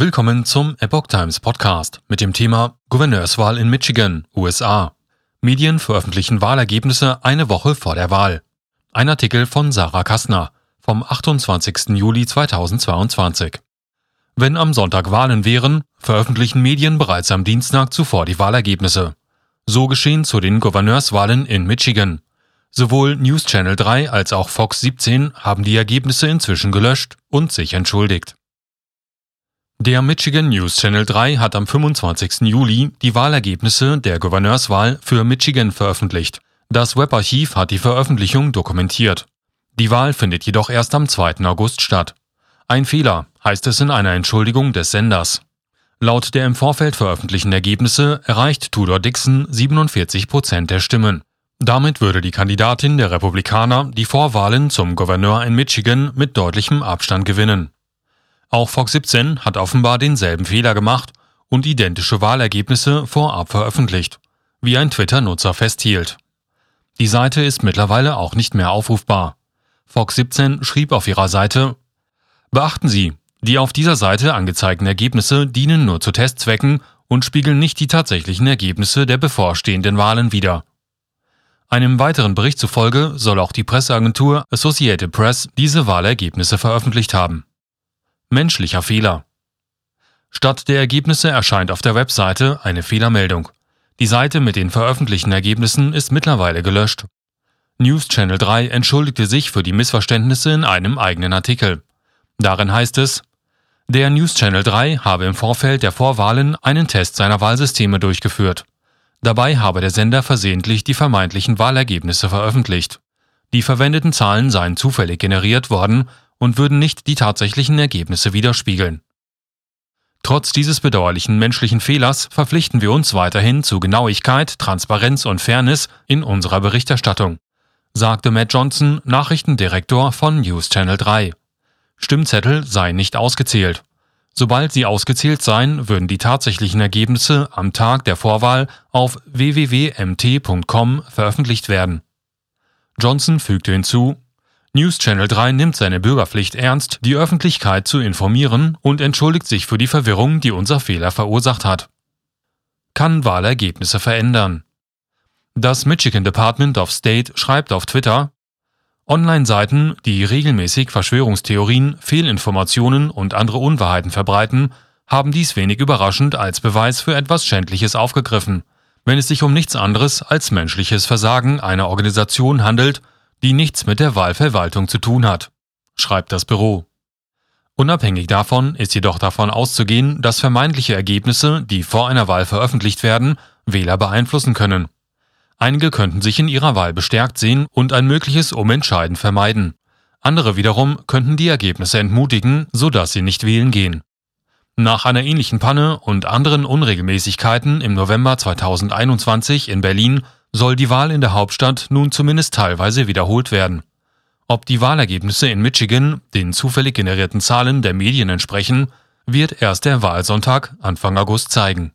Willkommen zum Epoch Times Podcast mit dem Thema Gouverneurswahl in Michigan, USA. Medien veröffentlichen Wahlergebnisse eine Woche vor der Wahl. Ein Artikel von Sarah Kastner vom 28. Juli 2022. Wenn am Sonntag Wahlen wären, veröffentlichen Medien bereits am Dienstag zuvor die Wahlergebnisse. So geschehen zu den Gouverneurswahlen in Michigan. Sowohl News Channel 3 als auch Fox 17 haben die Ergebnisse inzwischen gelöscht und sich entschuldigt. Der Michigan News Channel 3 hat am 25. Juli die Wahlergebnisse der Gouverneurswahl für Michigan veröffentlicht. Das Webarchiv hat die Veröffentlichung dokumentiert. Die Wahl findet jedoch erst am 2. August statt. Ein Fehler, heißt es in einer Entschuldigung des Senders. Laut der im Vorfeld veröffentlichten Ergebnisse erreicht Tudor Dixon 47 Prozent der Stimmen. Damit würde die Kandidatin der Republikaner die Vorwahlen zum Gouverneur in Michigan mit deutlichem Abstand gewinnen. Auch Fox 17 hat offenbar denselben Fehler gemacht und identische Wahlergebnisse vorab veröffentlicht, wie ein Twitter-Nutzer festhielt. Die Seite ist mittlerweile auch nicht mehr aufrufbar. Fox 17 schrieb auf ihrer Seite Beachten Sie, die auf dieser Seite angezeigten Ergebnisse dienen nur zu Testzwecken und spiegeln nicht die tatsächlichen Ergebnisse der bevorstehenden Wahlen wider. Einem weiteren Bericht zufolge soll auch die Presseagentur Associated Press diese Wahlergebnisse veröffentlicht haben. Menschlicher Fehler. Statt der Ergebnisse erscheint auf der Webseite eine Fehlermeldung. Die Seite mit den veröffentlichten Ergebnissen ist mittlerweile gelöscht. News Channel 3 entschuldigte sich für die Missverständnisse in einem eigenen Artikel. Darin heißt es, der News Channel 3 habe im Vorfeld der Vorwahlen einen Test seiner Wahlsysteme durchgeführt. Dabei habe der Sender versehentlich die vermeintlichen Wahlergebnisse veröffentlicht. Die verwendeten Zahlen seien zufällig generiert worden und würden nicht die tatsächlichen Ergebnisse widerspiegeln. Trotz dieses bedauerlichen menschlichen Fehlers verpflichten wir uns weiterhin zu Genauigkeit, Transparenz und Fairness in unserer Berichterstattung, sagte Matt Johnson, Nachrichtendirektor von News Channel 3. Stimmzettel seien nicht ausgezählt. Sobald sie ausgezählt seien, würden die tatsächlichen Ergebnisse am Tag der Vorwahl auf www.mt.com veröffentlicht werden. Johnson fügte hinzu, News Channel 3 nimmt seine Bürgerpflicht ernst, die Öffentlichkeit zu informieren und entschuldigt sich für die Verwirrung, die unser Fehler verursacht hat. Kann Wahlergebnisse verändern. Das Michigan Department of State schreibt auf Twitter, Online-Seiten, die regelmäßig Verschwörungstheorien, Fehlinformationen und andere Unwahrheiten verbreiten, haben dies wenig überraschend als Beweis für etwas Schändliches aufgegriffen, wenn es sich um nichts anderes als menschliches Versagen einer Organisation handelt, die nichts mit der Wahlverwaltung zu tun hat, schreibt das Büro. Unabhängig davon ist jedoch davon auszugehen, dass vermeintliche Ergebnisse, die vor einer Wahl veröffentlicht werden, Wähler beeinflussen können. Einige könnten sich in ihrer Wahl bestärkt sehen und ein mögliches Umentscheiden vermeiden. Andere wiederum könnten die Ergebnisse entmutigen, sodass sie nicht wählen gehen. Nach einer ähnlichen Panne und anderen Unregelmäßigkeiten im November 2021 in Berlin soll die Wahl in der Hauptstadt nun zumindest teilweise wiederholt werden. Ob die Wahlergebnisse in Michigan den zufällig generierten Zahlen der Medien entsprechen, wird erst der Wahlsonntag Anfang August zeigen